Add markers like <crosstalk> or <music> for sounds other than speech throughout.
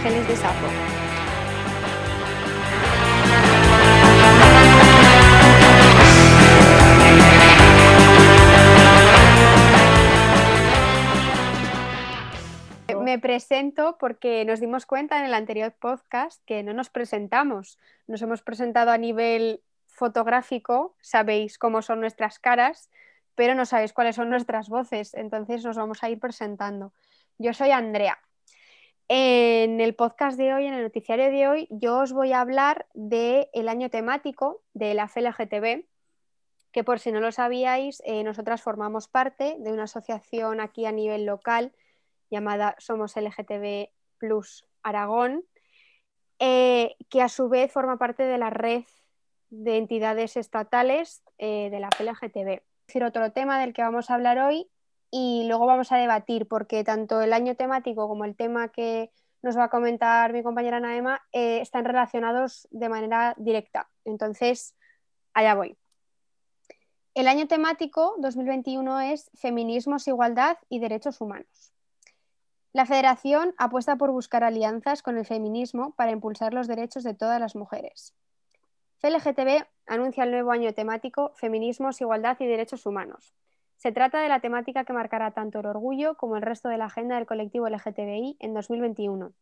Ángeles de Sapo. Me presento porque nos dimos cuenta en el anterior podcast que no nos presentamos. Nos hemos presentado a nivel fotográfico, sabéis cómo son nuestras caras, pero no sabéis cuáles son nuestras voces, entonces nos vamos a ir presentando. Yo soy Andrea. En el podcast de hoy, en el noticiario de hoy, yo os voy a hablar del año temático de la FLGTB, que por si no lo sabíais, eh, nosotras formamos parte de una asociación aquí a nivel local llamada Somos LGTB Plus Aragón, eh, que a su vez forma parte de la red de entidades estatales eh, de la FLGTB. Es otro tema del que vamos a hablar hoy y luego vamos a debatir, porque tanto el año temático como el tema que nos va a comentar mi compañera Naema eh, están relacionados de manera directa. Entonces, allá voy. El año temático 2021 es Feminismos, Igualdad y Derechos Humanos. La Federación apuesta por buscar alianzas con el feminismo para impulsar los derechos de todas las mujeres. FLGTB anuncia el nuevo año temático Feminismos, Igualdad y Derechos Humanos. Se trata de la temática que marcará tanto el orgullo como el resto de la agenda del colectivo LGTBI en 2021.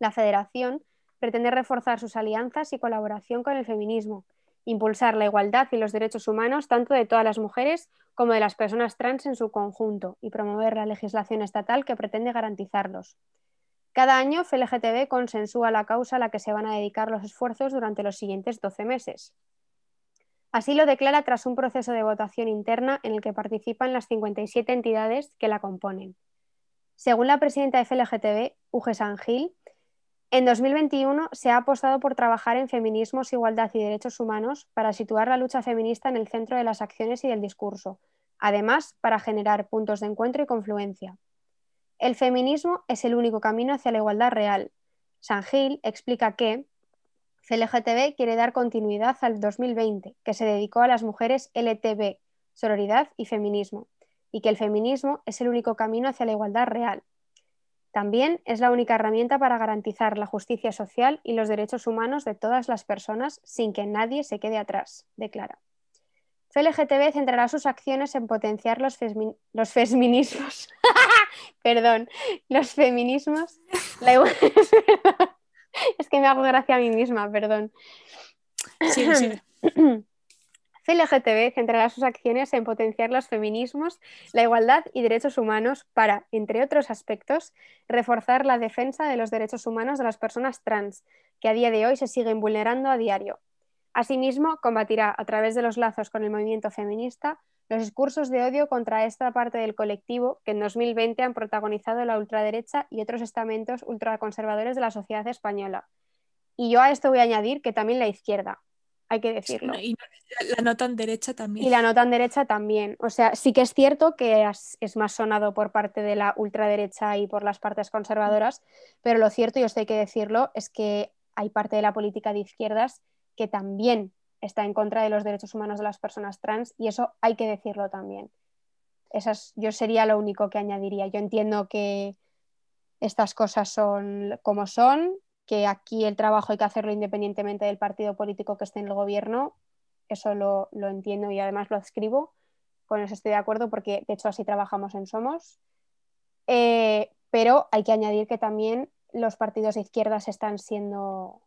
La Federación pretende reforzar sus alianzas y colaboración con el feminismo, impulsar la igualdad y los derechos humanos tanto de todas las mujeres como de las personas trans en su conjunto y promover la legislación estatal que pretende garantizarlos. Cada año, FLGTB consensúa la causa a la que se van a dedicar los esfuerzos durante los siguientes 12 meses. Así lo declara tras un proceso de votación interna en el que participan las 57 entidades que la componen. Según la presidenta de FLGTB, Uge Sangil, en 2021 se ha apostado por trabajar en feminismos, igualdad y derechos humanos para situar la lucha feminista en el centro de las acciones y del discurso, además para generar puntos de encuentro y confluencia. El feminismo es el único camino hacia la igualdad real. San Gil explica que CLGTB quiere dar continuidad al 2020, que se dedicó a las mujeres LTB, sororidad y feminismo, y que el feminismo es el único camino hacia la igualdad real. También es la única herramienta para garantizar la justicia social y los derechos humanos de todas las personas sin que nadie se quede atrás, declara. FLGTB centrará sus acciones en potenciar los, feminismos. <laughs> Perdón, los feminismos. <laughs> <laughs> es que me hago gracia a mí misma, perdón. Sí, sí. CLGTB centrará sus acciones en potenciar los feminismos, la igualdad y derechos humanos para, entre otros aspectos, reforzar la defensa de los derechos humanos de las personas trans, que a día de hoy se siguen vulnerando a diario, Asimismo, combatirá a través de los lazos con el movimiento feminista los discursos de odio contra esta parte del colectivo que en 2020 han protagonizado la ultraderecha y otros estamentos ultraconservadores de la sociedad española. Y yo a esto voy a añadir que también la izquierda, hay que decirlo. Y la no tan derecha también. Y la no tan derecha también. O sea, sí que es cierto que es, más sonado por parte de la ultraderecha y por las partes conservadoras, pero lo cierto, y esto hay que decirlo, es que hay parte de la política de izquierdas que también está en contra de los derechos humanos de las personas trans y eso hay que decirlo también. Esas, yo sería lo único que añadiría. Yo entiendo que estas cosas son como son, que aquí el trabajo hay que hacerlo independientemente del partido político que esté en el gobierno. Eso lo, entiendo y además lo escribo. Con eso estoy de acuerdo porque de hecho así trabajamos en Somos. Eh, pero hay que añadir que también los partidos de izquierdas están siendo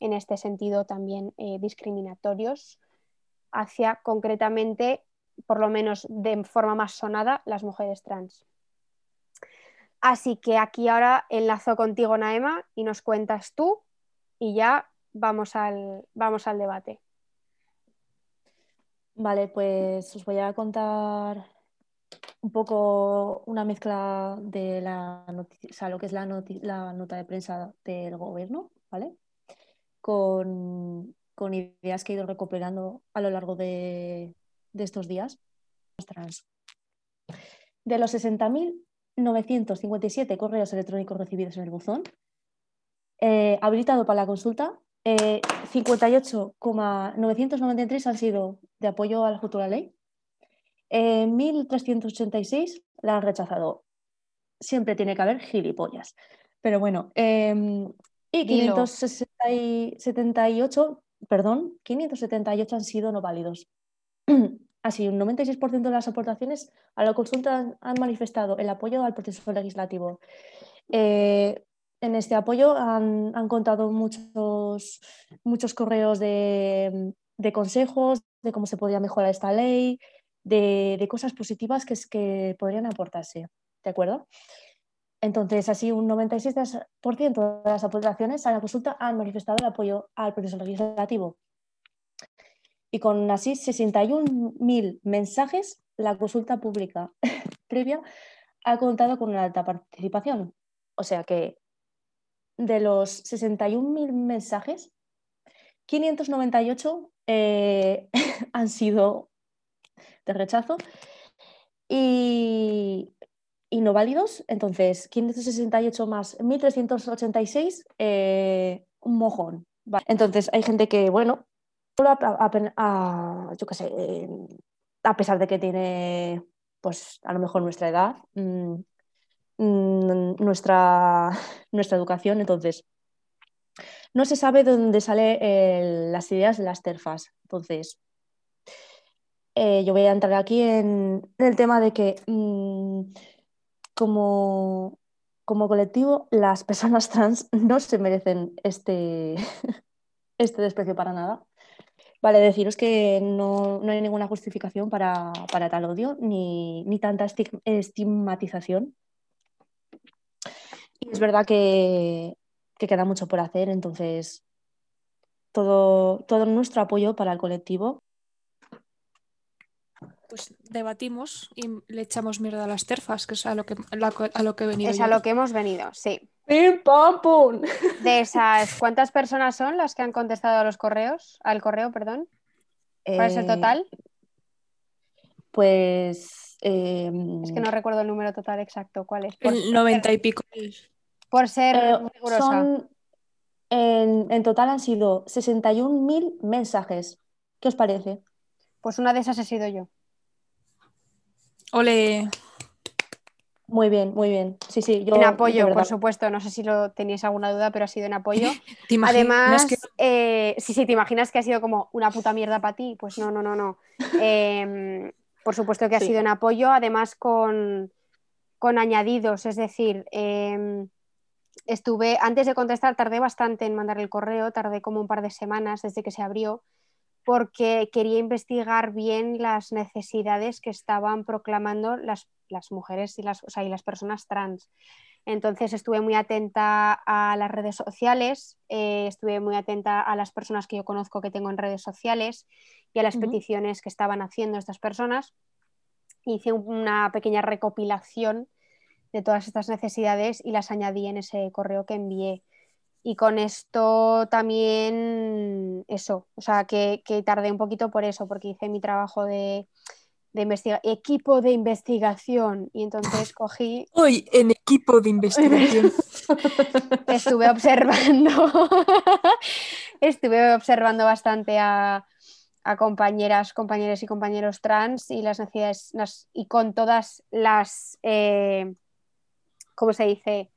en este sentido también eh, discriminatorios hacia concretamente, por lo menos de forma más sonada, las mujeres trans. Así que aquí ahora enlazo contigo, Naema, y nos cuentas tú y ya vamos al, vamos al debate. Vale, pues os voy a contar un poco una mezcla de la o lo que es la, la nota de prensa del gobierno, ¿vale? Con, ideas que he ido recuperando a lo largo de, estos días. De los 60.957 correos electrónicos recibidos en el buzón, eh, habilitado para la consulta, 58,993 eh, han sido de apoyo a la futura ley, 1.386 eh, la han rechazado. Siempre tiene que haber gilipollas. Pero bueno, em, y Dilo. 578, perdón, 578 han sido no válidos. <clears throat> Así, un 96% de las aportaciones a la consulta han- han manifestado el apoyo al proceso legislativo. Eh, en este apoyo han, han contado muchos, muchos correos de, de consejos de cómo se podría mejorar esta ley, de, de cosas positivas que, es- que podrían aportarse. ¿De acuerdo? Entonces, así un 96% de las aportaciones a la consulta han manifestado el apoyo al proceso legislativo. Y con así 61.000 mensajes, la consulta pública <laughs> previa ha contado con una alta participación. O sea que de los 61.000 mensajes, 598 eh, <laughs> han sido de rechazo y, y no válidos. Entonces, 568 más 1.386, eh, un mojón. Entonces, hay gente que, bueno, a, a- sé, eh, a pesar de que tiene, pues, a lo mejor nuestra edad, mm, mm, nuestra, <laughs> nuestra educación, entonces, no se sabe de dónde salen las ideas de las terfas. Entonces, eh, yo voy a entrar aquí en, en el tema de que mm, como, como colectivo las personas trans <laughs> no se merecen este, <laughs> este desprecio para nada. Vale, deciros que no, no hay ninguna justificación para, para tal odio ni, ni tanta estig- estigmatización. Y es verdad que, que queda mucho por hacer, entonces todo, todo nuestro apoyo para el colectivo. Pues debatimos y le echamos mierda a las terfas, que es a lo que, a lo que he venido Es yo. a lo que hemos venido, sí. ¡Pim, pam, pum! <laughs> De esas, ¿cuántas personas son las que han contestado a los correos? Al correo, perdón. ¿Cuál es el Eh, total? Pues. eh, Es que no recuerdo el número total exacto. ¿Cuál es? Por, El 90 y pico. por ser eh, rigurosa. son. En, en total han sido 61.000 mensajes. ¿Qué os parece? Pues una de esas he sido yo. Ole, Muy bien, muy bien. Sí, sí, yo. en apoyo, por supuesto. No sé si lo teníais alguna duda, pero ha sido en apoyo. <laughs> ¿te imaginas Además, que eh, sí, sí, te imaginas que ha sido como una puta mierda para ti. Pues no, no, no, no. <laughs> Eh, por supuesto que ha Sí. sido en apoyo, además con, con añadidos. Es decir, eh, estuve, antes de contestar, tardé bastante en mandar el correo, tardé como un par de semanas desde que se abrió, porque quería investigar bien las necesidades que estaban proclamando las, las mujeres y las, o sea, y las personas trans. Entonces estuve muy atenta a las redes sociales, eh, estuve muy atenta a las personas que yo conozco que tengo en redes sociales y a las peticiones que estaban haciendo estas personas. Hice un- una pequeña recopilación de todas estas necesidades y las añadí en ese correo que envié. Y con esto también eso, o sea, que, que tardé un poquito por eso, porque hice mi trabajo de, de investiga- equipo de investigación y entonces cogí <laughs> hoy en equipo de investigación? <laughs> estuve observando <laughs> estuve observando bastante a, a compañeras, compañeros y compañeros trans y las necesidades las- y con todas las eh, ¿cómo se dice?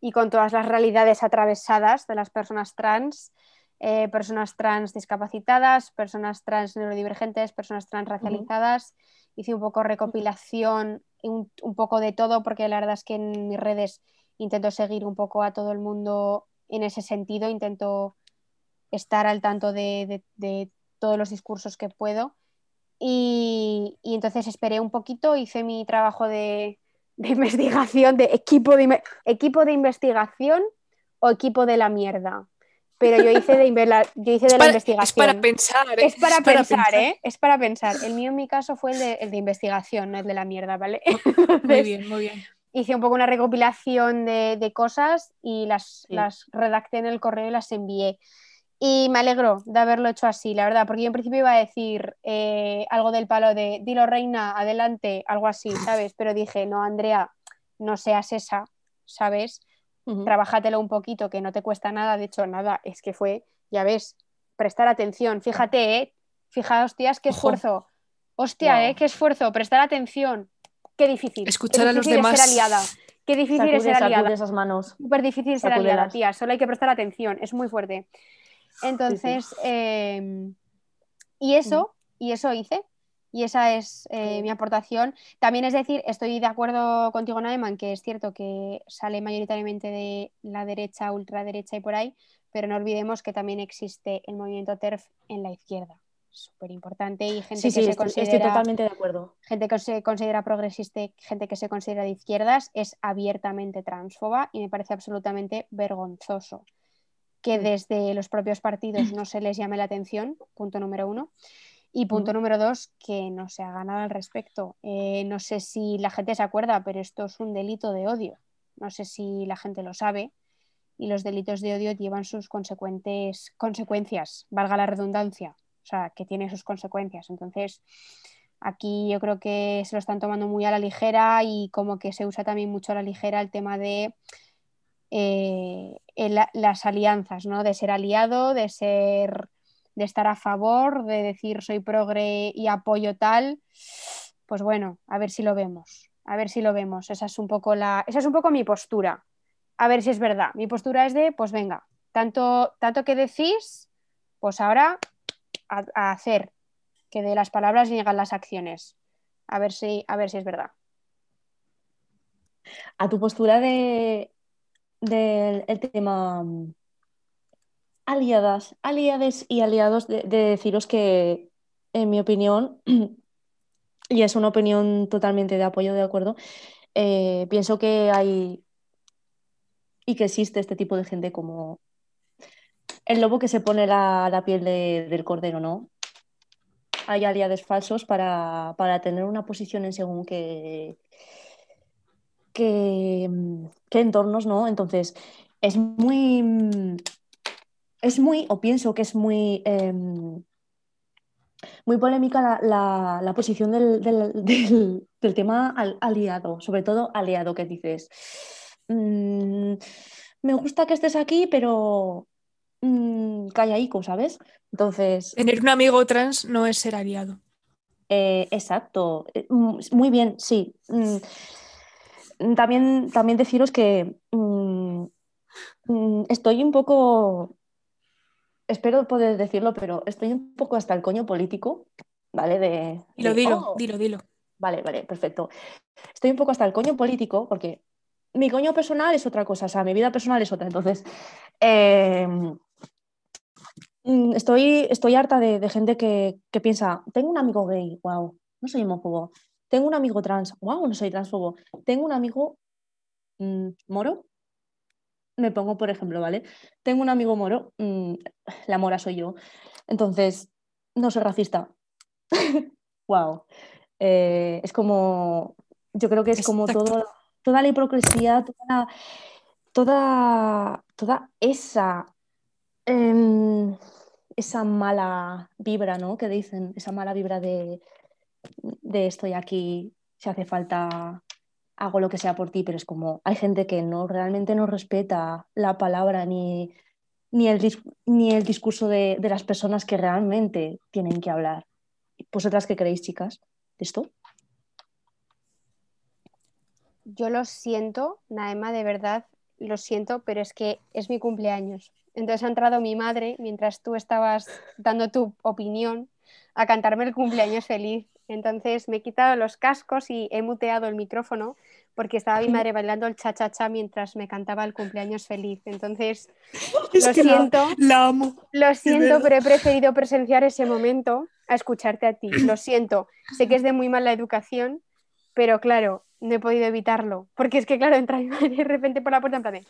Y con todas las realidades atravesadas de las personas trans, eh, personas trans discapacitadas, personas trans neurodivergentes, personas trans racializadas. Hice un poco recopilación, un, un poco de todo, porque la verdad es que en mis redes intento seguir un poco a todo el mundo en ese sentido, intento estar al tanto de, de- de todos los discursos que puedo. Y, y entonces esperé un poquito, hice mi trabajo de, de investigación, de equipo de, equipo de investigación o equipo de la mierda. Pero yo hice de, yo hice de la Para- investigación. es para pensar, ¿eh? Es para Es para pensar, pensar. ¿eh? Es para pensar. El mío en mi caso fue el de, el de investigación, no el de la mierda, ¿vale? <laughs> Muy bien, muy bien. hice un poco una recopilación de, de cosas y las, Sí. las redacté en el correo y las envié. Y me alegro de haberlo hecho así, la verdad, porque yo en principio iba a decir eh, algo del palo de dilo reina, adelante, algo así, <laughs> ¿sabes? Pero dije, no, Andrea, no seas esa, ¿sabes? Ujú. Trabájatelo un poquito, que no te cuesta nada, de hecho, nada, es que fue, ya ves, prestar atención, fíjate, ¿eh? Fijaos, tías, qué Ojo. esfuerzo. Hostia, Wow. ¿eh? Qué esfuerzo, prestar atención. Qué difícil. Escuchar Qué a los demás. ser aliada. Qué difícil es ser aliada. esas manos. Súper difícil ser aliada, tía. Solo hay que prestar atención. Es muy fuerte. Entonces, eh, y eso, y eso hice. Y esa es eh, mi aportación. También es decir, estoy de acuerdo contigo, Naeman, que es cierto que sale mayoritariamente de la derecha, ultraderecha y por ahí, pero no olvidemos que también existe el movimiento TERF en la izquierda. Súper importante y gente Sí, que sí, se estoy, estoy considera totalmente de acuerdo. gente que se considera progresista, gente que se considera de izquierdas, es abiertamente transfoba y me parece absolutamente vergonzoso que desde los propios partidos no se les llame la atención, punto número uno. Y punto número dos, que no se haga nada al respecto. Eh, no sé si la gente se acuerda, pero esto es un delito de odio. No sé si la gente lo sabe. Y los delitos de odio llevan sus consecuentes consecuencias, valga la redundancia. O sea, que tiene sus consecuencias. Entonces, aquí yo creo que se lo están tomando muy a la ligera y como que se usa también mucho a la ligera el tema de eh, las alianzas, ¿no? De ser aliado, de ser, de estar a favor, de decir soy progre y apoyo tal. Pues bueno, a ver si lo vemos. A ver si lo vemos. Esa es un poco la, esa es un poco mi postura. A ver si es verdad. Mi postura es de, pues venga, tanto, tanto que decís, pues ahora a, a hacer. Que de las palabras llegan las acciones. A ver si, a ver si es verdad. A tu postura de, del el tema mm, aliadas, aliades y aliados, de, de deciros que, en mi opinión, <clears throat> y es una opinión totalmente de apoyo, de acuerdo, eh, pienso que hay y que existe este tipo de gente como el lobo que se pone la, la piel de- del cordero, ¿no? Hay aliados falsos para, para tener una posición en según qué, qué, mm, qué entornos, ¿no? Entonces, es muy, mm, es muy, o pienso que es muy, em, muy polémica la, la- la posición del, del- <laughs> del- del tema al- aliado, sobre todo aliado, que dices, mm, me gusta que estés aquí, pero mm, callaico, ¿sabes? Entonces, Tener un amigo trans no es ser aliado. eh, exacto, Eh, muy bien, sí. Mm, También, también deciros que mm, mm, estoy un poco, espero poder decirlo, pero estoy un poco hasta el coño político, ¿vale? De, Dilo, de, dilo, "Oh, dilo, dilo. Vale, vale, perfecto. Estoy un poco hasta el coño político porque mi coño personal es otra cosa, o sea, mi vida personal es otra. Entonces, eh, mm, estoy, estoy harta de, de gente que, que piensa, tengo un amigo gay, wow, no soy homófobo. Tengo un amigo trans, wow, no soy transfobo. Tengo un amigo mm, moro, me pongo por ejemplo, ¿vale? Tengo un amigo moro, mm, la mora soy yo. Entonces, no soy racista. <laughs> wow. Eh, es como, yo creo que es como todo, toda la hipocresía, toda, toda, toda esa, em, esa mala vibra, ¿no? Que dicen, esa mala vibra de, de estoy aquí, si hace falta, hago lo que sea por ti, pero es como, hay gente que no realmente no respeta la palabra ni, ni, el, ni el discurso de, de las personas que realmente tienen que hablar. ¿Vosotras qué creéis, chicas, de esto? Yo lo siento, Naema, de verdad, lo siento, pero es que es mi cumpleaños. Entonces ha entrado mi madre mientras tú estabas dando tu opinión a cantarme el cumpleaños feliz. Entonces me he quitado los cascos y he muteado el micrófono porque estaba mi madre bailando el cha-cha-cha mientras me cantaba el cumpleaños feliz. Entonces, <laughs> Es lo la- siento. La, amo. Lo siento, pero he preferido presenciar ese momento a escucharte a ti. Lo siento. Sé que es de muy mala educación, pero claro, no he podido evitarlo. Porque es que, claro, entra mi madre de repente por la puerta en plan de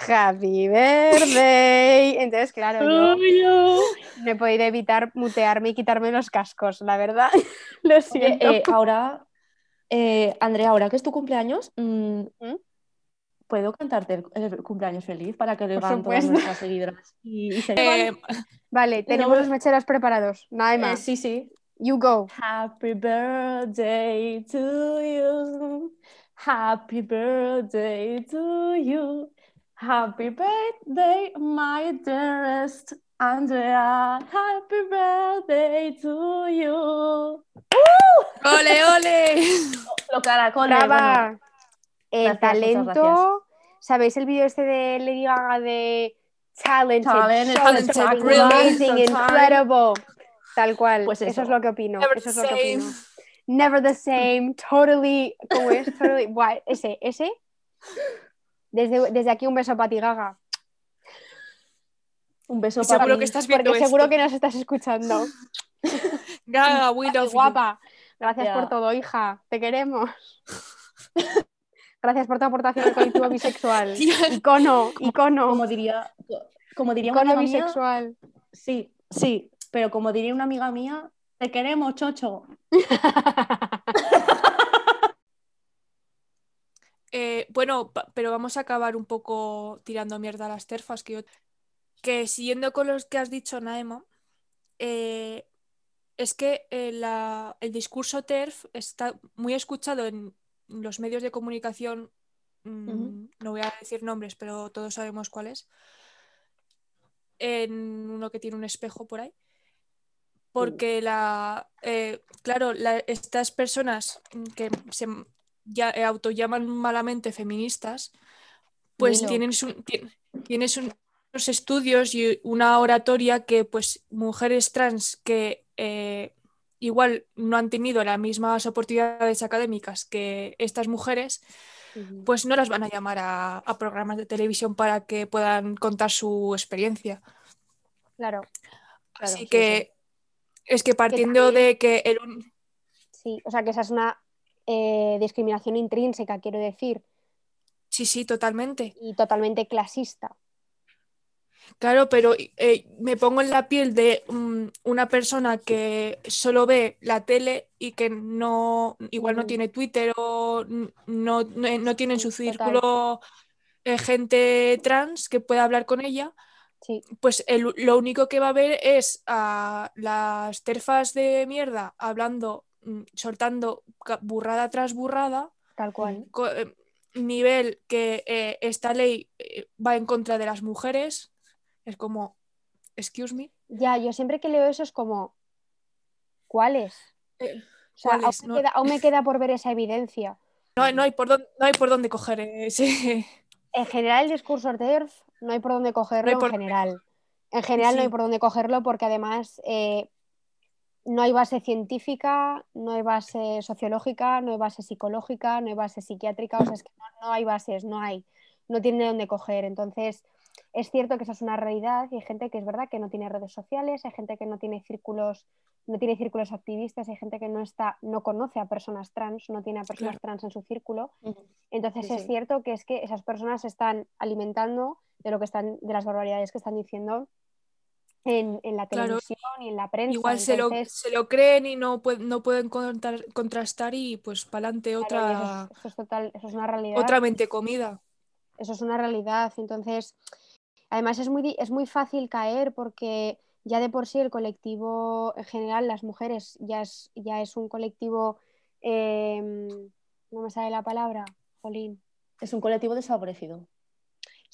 Happy birthday. Entonces, claro, yo he podido evitar mutearme y quitarme los cascos, la verdad. <laughs> Lo Oye, siento. eh, ahora, eh, Andrea, ahora que es tu cumpleaños, mm, ¿Mm? ¿puedo cantarte el, el cumpleaños feliz para que lo digan todas nuestras seguidoras? Y, y se Eh, Vale, tenemos no- los mecheros preparados. Naima, Eh, sí, sí. you go. Happy birthday to you. Happy birthday to you. Happy birthday, my dearest Andrea. Happy birthday to you. ¡Ole, ole! <laughs> Lo caracoles, bueno. El Gracias, muchas gracias. talento. ¿Sabéis el vídeo este de Lady Gaga de Talented, Talent, so talented, amazing, incredible? Tal cual. Pues eso. eso. es lo que opino. Never eso es the lo que opino. same. Never the same, totally. ¿Cómo es? Totally. Buah, ese, ese. Desde, desde aquí un beso para ti, Gaga. Un beso Y para seguro que estás viendo Porque seguro que nos estás escuchando. Gaga, we Ay, love you. guapa. Gracias por todo, hija. Te queremos. <laughs> Gracias por tu aportación al colectivo <laughs> bisexual. Icono, icono. Como diría, como diría una Icono amiga mía, bisexual. sí, sí, pero como diría una amiga mía, te queremos, chocho. <laughs> Eh, bueno, pero vamos a acabar un poco tirando mierda a las terfas. Que, yo- que siguiendo con los que has dicho, Naema, eh, es que eh, la- el discurso TERF está muy escuchado en los medios de comunicación. mm. No voy a decir nombres, pero todos sabemos cuál es. En uno que tiene un espejo por ahí. Porque la, eh, claro, la- estas personas que se ya, autollaman malamente feministas, pues tienen, su- unos estudios y una oratoria que pues mujeres trans que eh, igual no han tenido las mismas oportunidades académicas que estas mujeres, pues no las van a llamar a, a programas de televisión para que puedan contar su experiencia. Claro, Claro, Así sí, que es que partiendo también- de que el, sí. O sea que esa es una eh, discriminación intrínseca, quiero decir, Sí, sí, totalmente. y totalmente clasista. Claro, pero eh, me pongo en la piel de mm, una persona que solo ve la tele y que no, igual no tiene Twitter o no, no, no tiene en su círculo eh, gente trans que pueda hablar con ella, Sí, pues el- lo único que va a ver es a las terfas de mierda hablando, mm, soltando burrada tras burrada, tal cual. eh, nivel que eh, esta ley eh, va en contra de las mujeres. Es como, excuse me. Ya, yo siempre que leo eso es como, ¿cuáles? Eh, O sea, aún me, No- queda, aún me queda por ver esa evidencia. No, hay- no hay por dónde, no hay por dónde coger ese. En general, el discurso TERF no hay por dónde cogerlo No en general. En general no hay por dónde cogerlo porque además eh, no hay base científica, no hay base sociológica, no hay base psicológica, no hay base psiquiátrica, o sea, es que no, no hay bases, no hay, no tiene de dónde coger. Entonces, es cierto que esa es una realidad y hay gente que es verdad que no tiene redes sociales, hay gente que no tiene círculos, no tiene círculos activistas, hay gente que no está, no conoce a personas trans, no tiene a personas Claro. trans en su círculo. Entonces Sí, es sí. cierto que es que esas personas se están alimentando de lo que están, de las barbaridades que están diciendo en, en la Claro. televisión y en la prensa. Igual se lo, se lo creen y no, no pueden contar- contrastar y pues para adelante claro, otra, eso, es, eso es total, eso es una realidad. otra mente comida. Eso es una realidad. Entonces, además es muy, es muy fácil caer porque ya de por sí el colectivo en general, las mujeres, ya es, ya es un colectivo, eh, no me sale la palabra, Jolín. Es un colectivo desfavorecido.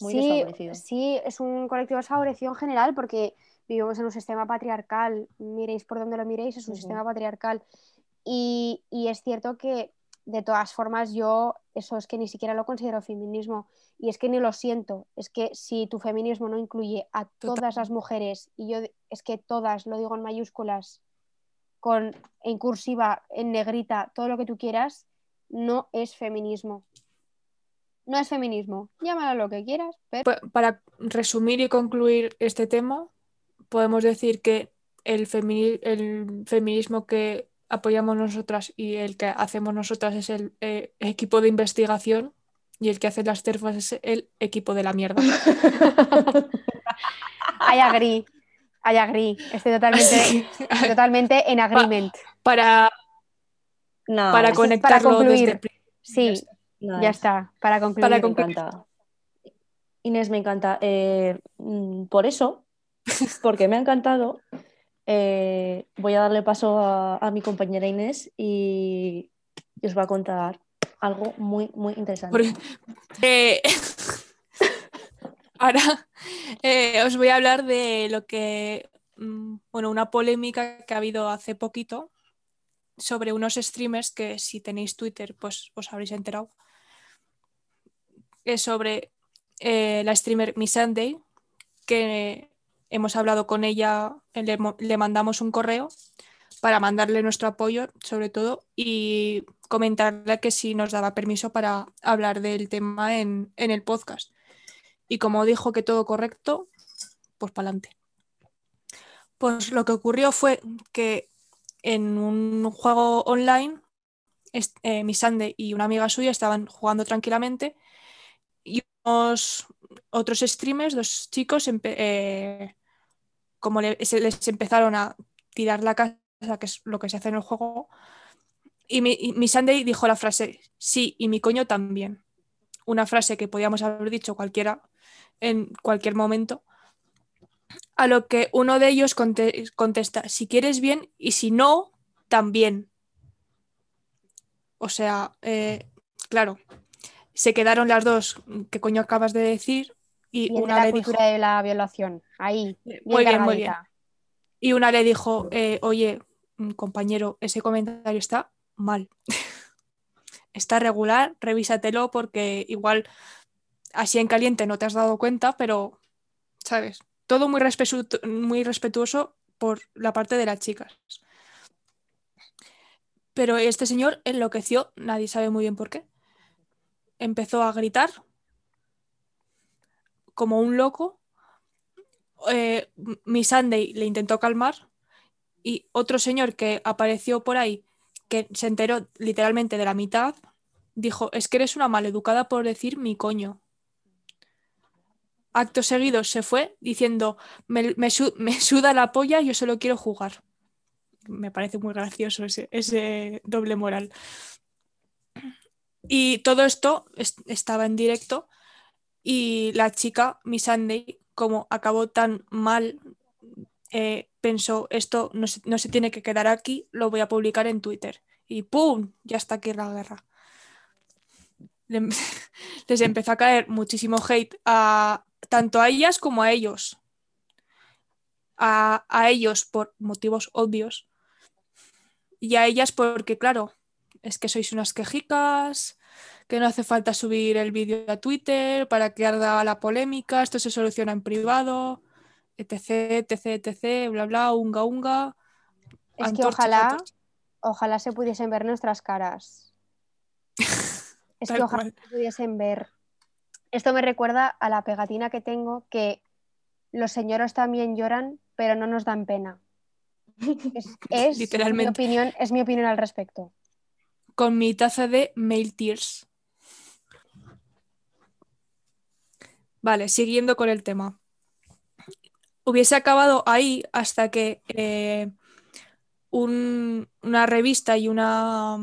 Muy sí, desfavorecido. sí, es un colectivo desfavorecido en general porque vivimos en un sistema patriarcal. Miréis por donde lo miréis, es un sistema patriarcal. Y, y es cierto que de todas formas yo eso es que ni siquiera lo considero feminismo y es que ni lo siento. Es que si tu feminismo no incluye a Total. todas las mujeres y yo es que todas, lo digo en mayúsculas, con en cursiva, en negrita, todo lo que tú quieras, no es feminismo. No es feminismo. Llámalo lo que quieras, pero Pa- Para resumir y concluir este tema, podemos decir que el, el feminismo que apoyamos nosotras y el que hacemos nosotras es el eh, equipo de investigación y el que hace las terfas es el equipo de la mierda. I agree. I agree. Estoy totalmente, <laughs> estoy totalmente en agreement. para, No, para es para conectarlo concluir. desde el principio. Sí, ya es- está. Para concluir. Para Me encanta. Inés, me encanta. Eh, mm, por eso, <laughs> porque me ha encantado, eh, voy a darle paso a, mi compañera Inés y, os va a contar algo muy, muy interesante. Eh, <laughs> ahora eh, os voy a hablar de lo que, mm, bueno, una polémica que ha habido hace poquito sobre unos streamers que si tenéis Twitter, pues os habréis enterado. es sobre la streamer Miss Sunday, que hemos hablado con ella, le, mandamos un correo para mandarle nuestro apoyo, sobre todo, y comentarle que si nos daba permiso para hablar del tema en, el podcast. Y como dijo que todo correcto, pues para adelante. Pues lo que ocurrió fue que en un juego online, eh, mi Sande y una amiga suya estaban jugando tranquilamente y unos otros streamers, dos chicos, eh, como les empezaron a tirar la casa, que es lo que se hace en el juego, y mi, y Sunday dijo la frase, sí, y mi coño también. Una frase que podíamos haber dicho cualquiera en cualquier momento. A lo que uno de ellos contesta, si quieres bien y si no, también. O sea, eh, claro, se quedaron las dos, ¿qué coño acabas de decir? Y una la le cultura de la violación, ahí. Eh, muy bien, muy bien. Y una le dijo, eh, oye, mm, compañero, ese comentario está mal. <laughs> está regular, revísatelo porque igual así en caliente no te has dado cuenta, pero, ¿sabes? Todo muy, muy respetuoso por la parte de las chicas. Pero este señor enloqueció, nadie sabe muy bien por qué. Empezó a gritar como un loco. Eh, mi Sunday le intentó calmar y otro señor que apareció por ahí, que se enteró literalmente de la mitad, dijo, es que eres una maleducada por decir mi coño acto seguido se fue diciendo, me, <laughs> suda la polla, yo solo quiero jugar. Me parece muy gracioso ese, doble moral. Y todo esto estaba en directo y la chica, Miss Sunday, como acabó tan mal, eh, pensó, esto no se, tiene que quedar aquí, lo voy a publicar en Twitter. Y ¡pum! Ya está aquí la guerra. <laughs> Les empezó a caer muchísimo hate a, tanto a ellas como a ellos. A, ellos por motivos obvios y a ellas porque, claro, es que sois unas quejicas, que no hace falta subir el vídeo a Twitter para que arda la polémica, esto se soluciona en privado, etc, etc, etc, bla, bla, unga, unga. Es que ojalá, ojalá se pudiesen ver nuestras caras. <laughs> es que ojalá se pudiesen ver esto me recuerda a la pegatina que tengo que los señoros también lloran, pero no nos dan pena. Es, <laughs> Mi opinión, es mi opinión al respecto. Con mi taza de Mail Tears. Vale, siguiendo con el tema. Hubiese acabado ahí hasta que eh, una revista y una,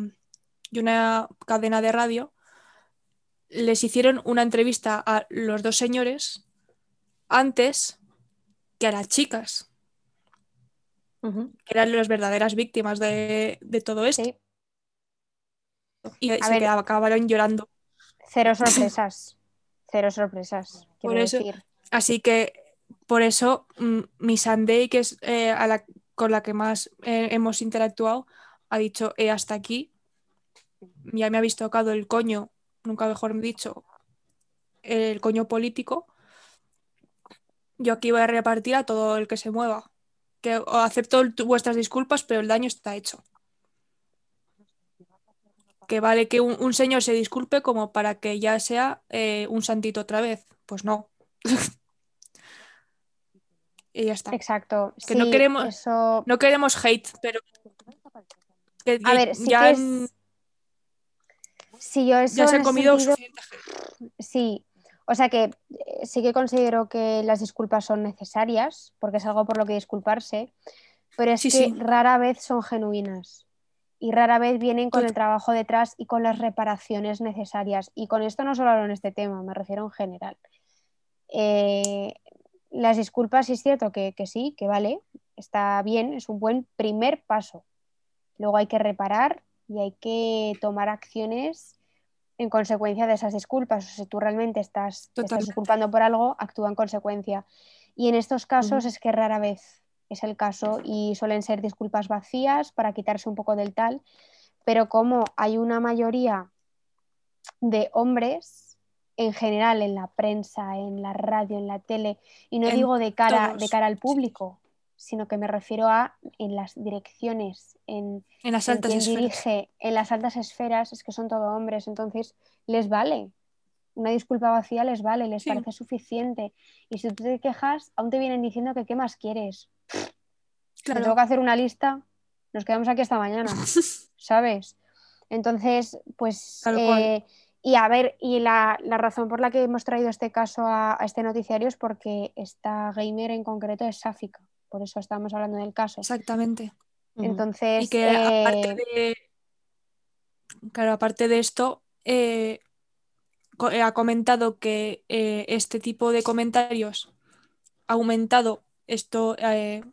y una cadena de radio les hicieron una entrevista a los dos señores antes que a las chicas, que eran las verdaderas víctimas de, todo esto. Y se acabaron llorando. Cero <laughs> sorpresas. Cero sorpresas. Por eso, Así que por eso mm, mi Sunday, que es eh, a la, con la que más eh, hemos interactuado, ha dicho eh, hasta aquí. Ya me habéis tocado el coño nunca mejor dicho, el coño político, yo aquí voy a repartir a todo el que se mueva. Que acepto vuestras disculpas, pero el daño está hecho. Que vale que un, señor se disculpe como para que ya sea eh, un santito otra vez. Pues no. <laughs> y ya está. Exacto. Que no queremos no queremos hate, pero a ver, ya Sí, yo eso ya se ha comido suficiente. Sí, o sea que eh, sí que considero que las disculpas son necesarias, porque es algo por lo que disculparse, pero es que rara vez son genuinas y rara vez vienen con el trabajo detrás y con las reparaciones necesarias. Y con esto no solo hablo en este tema, me refiero en general. Eh, las disculpas es cierto que, que sí, que vale, está bien, es un buen primer paso. Luego hay que reparar y hay que tomar acciones en consecuencia de esas disculpas. O sea, si tú realmente estás, disculpando por algo, actúa en consecuencia. Y en estos casos es que rara vez es el caso y suelen ser disculpas vacías para quitarse un poco del tal, pero como hay una mayoría de hombres, en general en la prensa, en la radio, en la tele, y no En digo de cara, de cara al público, sino que me refiero a en las direcciones, en, En las en altas quien esferas. dirige, en las altas esferas, es que son todo hombres, entonces les vale. Una disculpa vacía les vale, les Sí. parece suficiente. Y si tú te quejas, aún te vienen diciendo que qué más quieres. Claro. tengo que hacer una lista, nos quedamos aquí hasta mañana, <laughs> ¿sabes? Entonces, pues, eh, y a ver, y la, la razón por la que hemos traído este caso a, a este noticiario es porque esta gamer en concreto es sáfica, por eso estamos hablando del caso. Exactamente. Entonces, Y que aparte eh, de. Claro, aparte de esto, eh, eh, ha comentado que eh, este tipo de comentarios ha aumentado esto eh,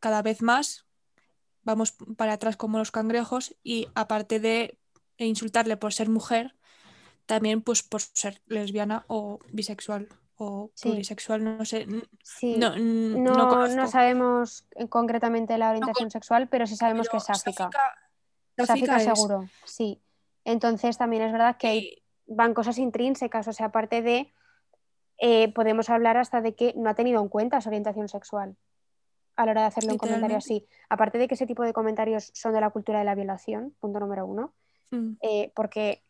cada vez más. Vamos para atrás como los cangrejos. Y aparte de insultarle por ser mujer, también pues por ser lesbiana o bisexual o Sí. plurisexual, no sé. sí, No, no, no sabemos eh, concretamente la orientación sexual, pero sí sabemos que es sáfica. sáfica- es. seguro, sí. Entonces también es verdad que hay van cosas intrínsecas, o sea, aparte de, eh, podemos hablar hasta de que no ha tenido en cuenta su orientación sexual a la hora de hacerle un comentario así. Aparte de que ese tipo de comentarios son de la cultura de la violación, punto número uno, mm, eh, porque,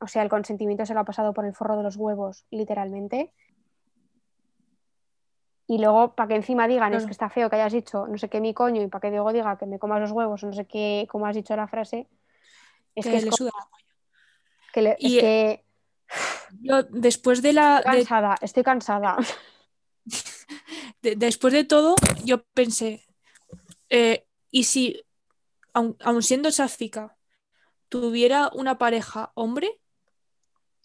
o sea, el consentimiento se lo ha pasado por el forro de los huevos, literalmente. Y luego, para que encima digan, es que está feo que hayas dicho no sé qué mi coño, y para que Diego diga que me comas los huevos, o no sé qué, cómo has dicho la frase, es que, que es le como suda que le- Y- es que Yo, después de la. estoy de- cansada, estoy cansada. <laughs> de- después de todo, yo pensé, eh, ¿y si, aun, aun siendo sáfica, tuviera una pareja hombre?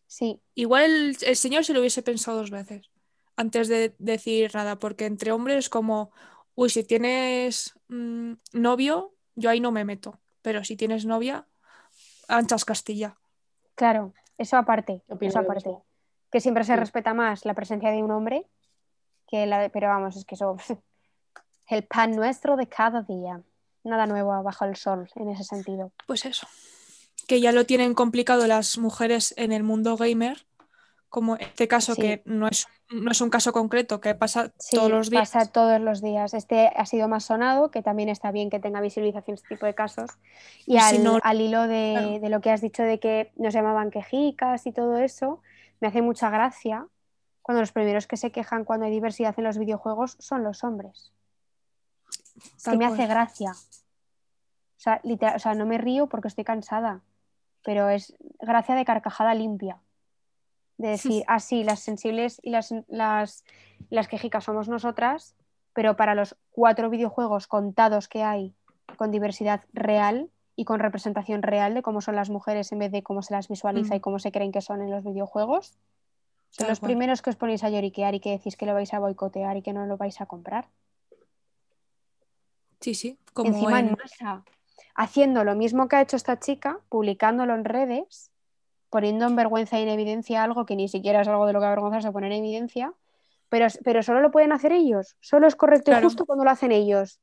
Sí, Igual el, el señor se lo hubiese pensado dos veces antes de decir nada, porque entre hombres como, uy, si tienes mm, novio, yo ahí no me meto, pero si tienes novia, anchas Castilla. claro, eso aparte, Opino eso aparte. mismo. Que siempre se Sí. respeta más la presencia de un hombre que la de, pero vamos, es que eso, <laughs> el pan nuestro de cada día. Nada nuevo bajo el sol en ese sentido. Pues eso, que ya lo tienen complicado las mujeres en el mundo gamer, como este caso Sí. que no es, no es un caso concreto, que pasa Sí, todos los días. pasa todos los días. Este ha sido más sonado, que también está bien que tenga visibilización este tipo de casos. Y al, si no- al hilo de, claro. de lo que has dicho de que nos llamaban quejicas y todo eso, me hace mucha gracia cuando los primeros que se quejan cuando hay diversidad en los videojuegos son los hombres. Es que me hace gracia. O sea, literal- o sea, no me río porque estoy cansada, pero es gracia de carcajada limpia. De decir, ah, sí, las sensibles y las, las, las quejicas somos nosotras, pero para los cuatro videojuegos contados que hay con diversidad real y con representación real de cómo son las mujeres en vez de cómo se las visualiza Mm. y cómo se creen que son en los videojuegos, son los primeros que os ponéis a lloriquear y que decís que lo vais a boicotear y que no lo vais a comprar. Sí, sí, como encima en en- masa, haciendo lo mismo que ha hecho esta chica, publicándolo en redes, poniendo en vergüenza y en evidencia algo que ni siquiera es algo de lo que avergonzarse poner en evidencia, pero, pero solo lo pueden hacer ellos, solo es correcto Claro. y justo cuando lo hacen ellos.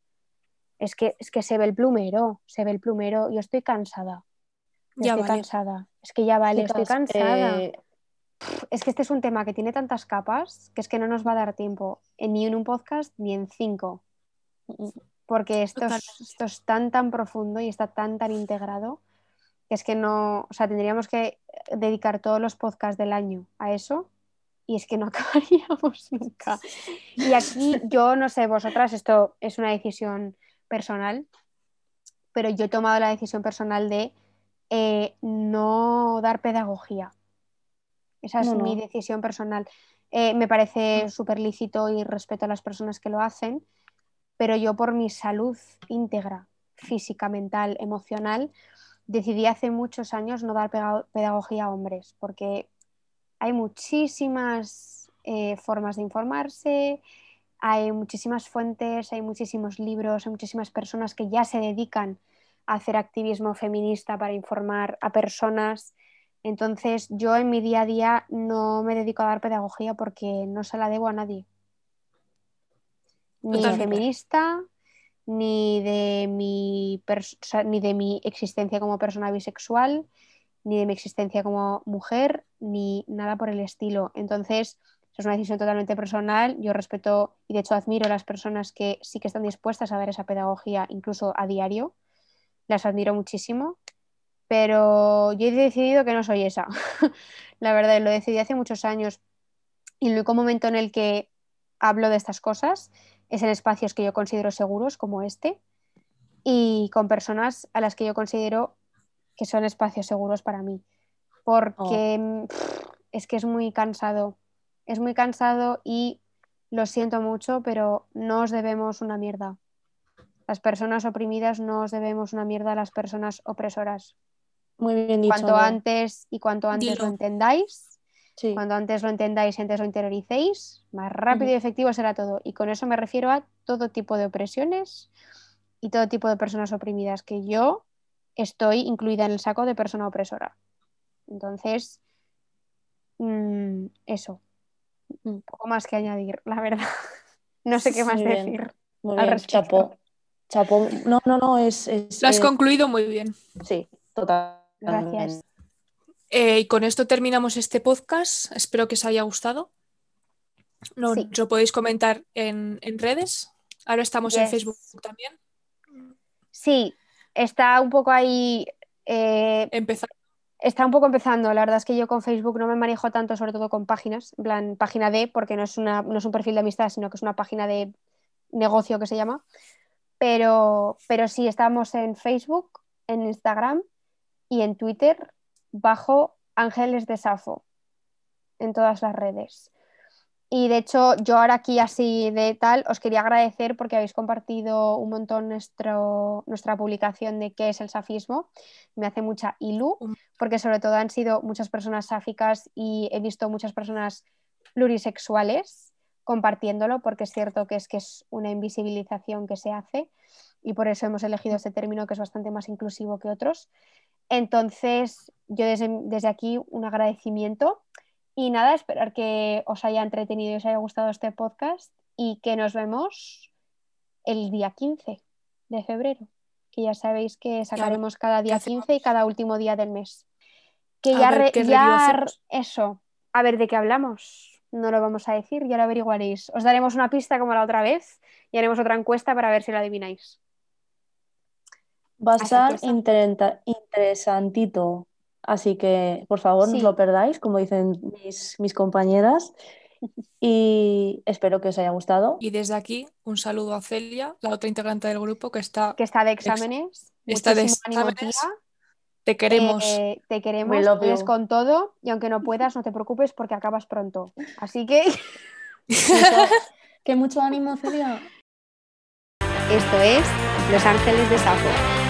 Es que, es que se ve el plumero, se ve el plumero, yo estoy cansada. Ya estoy vale. cansada. Es que ya vale, estoy Chicas, cansada. eh, Es que este es un tema que tiene tantas capas que es que no nos va a dar tiempo en ni en un podcast ni en cinco. Porque esto es, Totalmente. esto es tan, tan profundo y está tan, tan integrado que es que no, o sea, tendríamos que dedicar todos los podcasts del año a eso y es que no <laughs> acabaríamos nunca. Y aquí yo no sé, vosotras, esto es una decisión personal, pero yo he tomado la decisión personal de eh, no dar pedagogía. Esa es No, no. mi decisión personal. Eh, me parece súper lícito y respeto a las personas que lo hacen, pero yo por mi salud íntegra, física, mental, emocional, decidí hace muchos años no dar pedagogía a hombres, porque hay muchísimas eh, formas de informarse, hay muchísimas fuentes, hay muchísimos libros, hay muchísimas personas que ya se dedican a hacer activismo feminista para informar a personas. Entonces yo en mi día a día no me dedico a dar pedagogía porque no se la debo a nadie. Ni Totalmente. feminista, ni de mi, ni de mi existencia como persona bisexual, ni de mi existencia como mujer, ni nada por el estilo. Entonces, es una decisión totalmente personal. Yo respeto y de hecho admiro a las personas que sí que están dispuestas a dar esa pedagogía incluso a diario. Las admiro muchísimo. Pero yo he decidido que no soy esa. <laughs> La verdad, lo decidí hace muchos años. Y el único momento en el que hablo de estas cosas es en espacios que yo considero seguros, como este, y con personas a las que yo considero que son espacios seguros para mí. Porque oh. es que es muy cansado es muy cansado y lo siento mucho, pero no os debemos una mierda. Las personas oprimidas no os debemos una mierda a las personas opresoras. Muy bien dicho. Cuanto antes y cuanto antes lo entendáis, cuando antes lo entendáis y antes lo interioricéis, más rápido y efectivo será todo. Y con eso me refiero a todo tipo de opresiones y todo tipo de personas oprimidas, que yo estoy incluida en el saco de persona opresora. Entonces, mm, eso. Un poco más que añadir, la verdad. <laughs> No sé qué más decir. Muy bien, chapo. Chapo. No, no, no, es. Lo has concluido muy bien. Sí, total. Gracias. Eh, y con esto terminamos este podcast. Espero que os haya gustado. Nos lo podéis comentar en, redes. Ahora estamos en Facebook también. Sí, está un poco ahí. Eh, Empezando Está un poco empezando, la verdad es que yo con Facebook no me manejo tanto, sobre todo con páginas, en plan página de, porque no es, una, no es un perfil de amistad, sino que es una página de negocio que se llama. Pero, pero sí, estamos en Facebook, en Instagram y en Twitter bajo Ángeles de Safo, en todas las redes. Y de hecho, yo ahora aquí así de tal, os quería agradecer porque habéis compartido un montón nuestro, nuestra publicación de qué es el safismo. Me hace mucha ilu, porque sobre todo han sido muchas personas sáficas y he visto muchas personas plurisexuales compartiéndolo, porque es cierto que es que es una invisibilización que se hace y por eso hemos elegido este término que es bastante más inclusivo que otros. Entonces, yo desde, desde aquí un agradecimiento y nada, esperar que os haya entretenido y os haya gustado este podcast y que nos vemos el día 15 de febrero, que ya sabéis que sacaremos cada día 15 y cada último día del mes. Que ya, ya eso, a ver de qué hablamos, no lo vamos a decir, ya lo averiguaréis. Os daremos una pista como la otra vez y haremos otra encuesta para ver si lo adivináis. Va a ser interesantito. Así que, por favor, no os lo perdáis, como dicen mis, compañeras. <laughs> Y espero que os haya gustado. Y desde aquí, un saludo a Celia, la otra integrante del grupo que está, que está de exámenes. está de exámenes. Te queremos. Eh, te queremos, con todo. Y aunque no puedas, no te preocupes porque acabas pronto. Así que. <laughs> que mucho ánimo, Celia. Esto es Los Ángeles de Sapo.